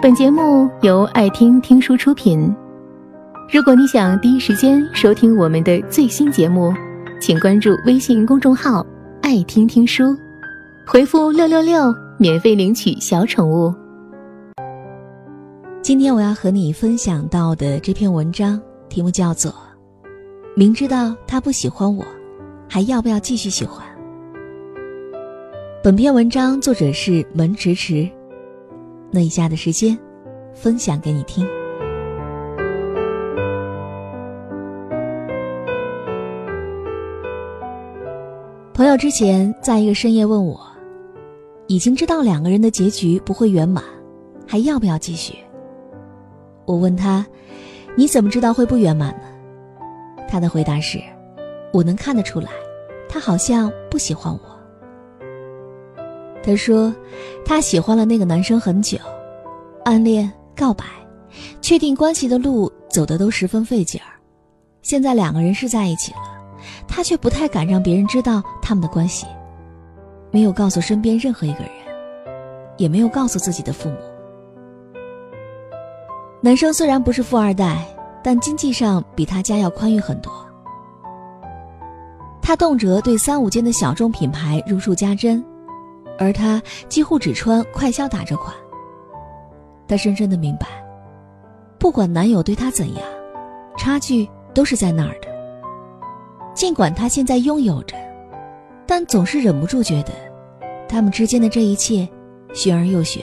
本节目由爱听听书出品。如果你想第一时间收听我们的最新节目，请关注微信公众号“爱听听书”，回复“六六六”免费领取小宠物。今天我要和你分享到的这篇文章题目叫做《明知道他不喜欢我，还要不要继续喜欢》。本篇文章作者是门迟迟。那以下的时间，分享给你听。朋友之前在一个深夜问我，已经知道两个人的结局不会圆满，还要不要继续？我问他，你怎么知道会不圆满呢？他的回答是，我能看得出来，他好像不喜欢我。他说，他喜欢了那个男生很久，暗恋、告白、确定关系的路走的都十分费劲儿。现在两个人是在一起了，他却不太敢让别人知道他们的关系，没有告诉身边任何一个人，也没有告诉自己的父母。男生虽然不是富二代，但经济上比他家要宽裕很多。他动辄对三五间的小众品牌如数家珍。而他几乎只穿快销打折款。他深深的明白，不管男友对他怎样，差距都是在那儿的。尽管他现在拥有着，但总是忍不住觉得，他们之间的这一切，玄而又玄。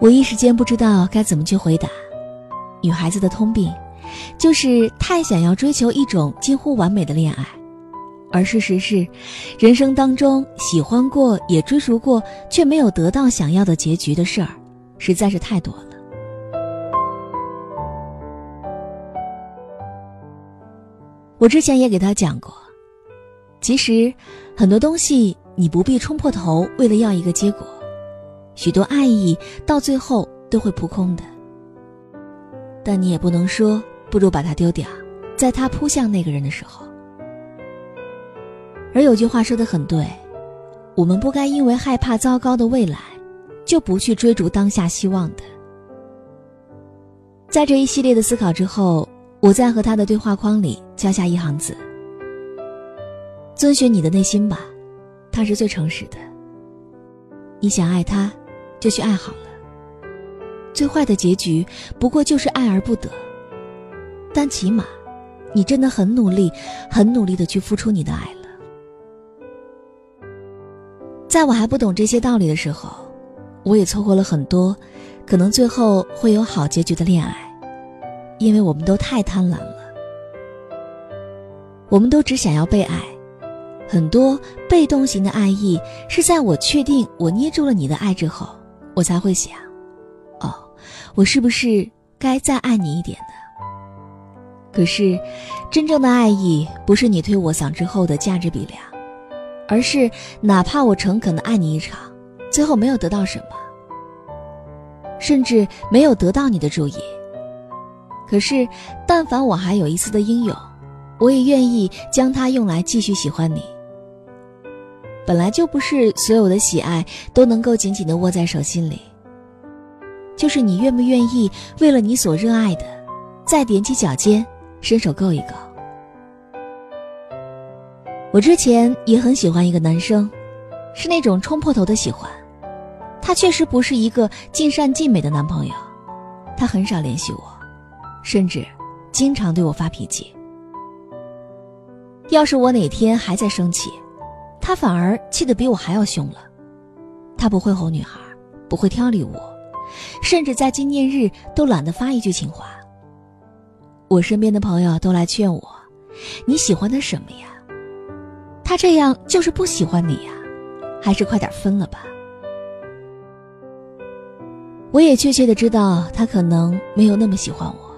我一时间不知道该怎么去回答。女孩子的通病，就是太想要追求一种近乎完美的恋爱。而事实是，人生当中喜欢过也追逐过，却没有得到想要的结局的事儿，实在是太多了。我之前也给他讲过，其实很多东西你不必冲破头为了要一个结果，许多爱意到最后都会扑空的。但你也不能说不如把它丢掉，在他扑向那个人的时候。而有句话说的很对，我们不该因为害怕糟糕的未来，就不去追逐当下希望的。在这一系列的思考之后，我在和他的对话框里加下一行字：遵循你的内心吧，他是最诚实的。你想爱他，就去爱好了。最坏的结局不过就是爱而不得，但起码，你真的很努力，很努力的去付出你的爱了。在我还不懂这些道理的时候，我也错过了很多可能最后会有好结局的恋爱，因为我们都太贪婪了。我们都只想要被爱，很多被动型的爱意是在我确定我捏住了你的爱之后，我才会想：哦，我是不是该再爱你一点呢？可是，真正的爱意不是你推我搡之后的价值比量。而是，哪怕我诚恳的爱你一场，最后没有得到什么，甚至没有得到你的注意。可是，但凡我还有一丝的英勇，我也愿意将它用来继续喜欢你。本来就不是所有的喜爱都能够紧紧的握在手心里，就是你愿不愿意为了你所热爱的，再踮起脚尖，伸手够一够。我之前也很喜欢一个男生，是那种冲破头的喜欢。他确实不是一个尽善尽美的男朋友，他很少联系我，甚至经常对我发脾气。要是我哪天还在生气，他反而气得比我还要凶了。他不会哄女孩，不会挑礼物，甚至在纪念日都懒得发一句情话。我身边的朋友都来劝我：“你喜欢他什么呀？”他这样就是不喜欢你呀，还是快点分了吧。我也确切的知道他可能没有那么喜欢我，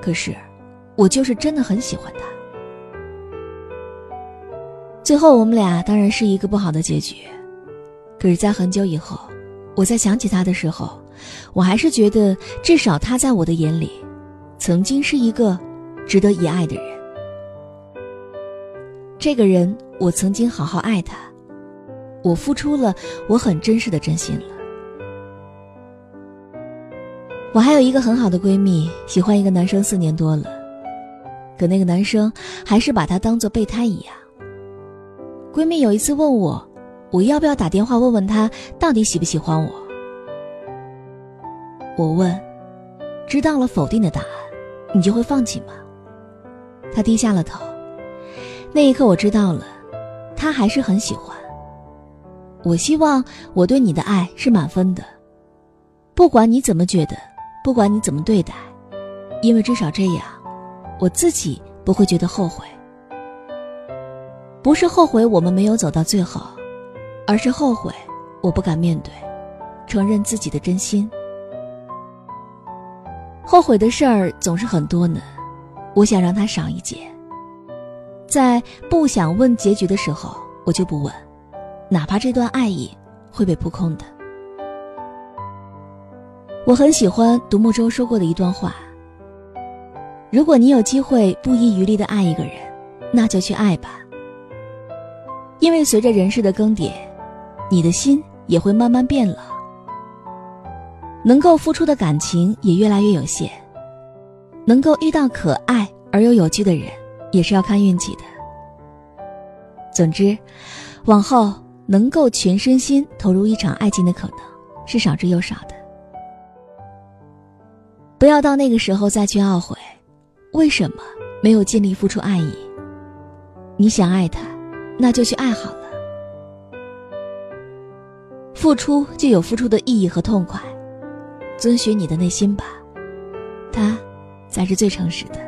可是，我就是真的很喜欢他。最后我们俩当然是一个不好的结局，可是，在很久以后，我在想起他的时候，我还是觉得至少他在我的眼里，曾经是一个值得一爱的人。这个人，我曾经好好爱他，我付出了我很真实的真心了。我还有一个很好的闺蜜，喜欢一个男生四年多了，可那个男生还是把她当做备胎一样。闺蜜有一次问我，我要不要打电话问问他到底喜不喜欢我？我问，知道了否定的答案，你就会放弃吗？他低下了头。那一刻我知道了，他还是很喜欢。我希望我对你的爱是满分的，不管你怎么觉得，不管你怎么对待，因为至少这样，我自己不会觉得后悔。不是后悔我们没有走到最后，而是后悔我不敢面对，承认自己的真心。后悔的事儿总是很多呢，我想让他少一节。在不想问结局的时候，我就不问，哪怕这段爱意会被扑空的。我很喜欢独木舟说过的一段话：如果你有机会不遗余力的爱一个人，那就去爱吧。因为随着人世的更迭，你的心也会慢慢变老，能够付出的感情也越来越有限，能够遇到可爱而又有趣的人。也是要看运气的。总之，往后能够全身心投入一场爱情的可能是少之又少的。不要到那个时候再去懊悔，为什么没有尽力付出爱意？你想爱他，那就去爱好了。付出就有付出的意义和痛快，遵循你的内心吧，他才是最诚实的。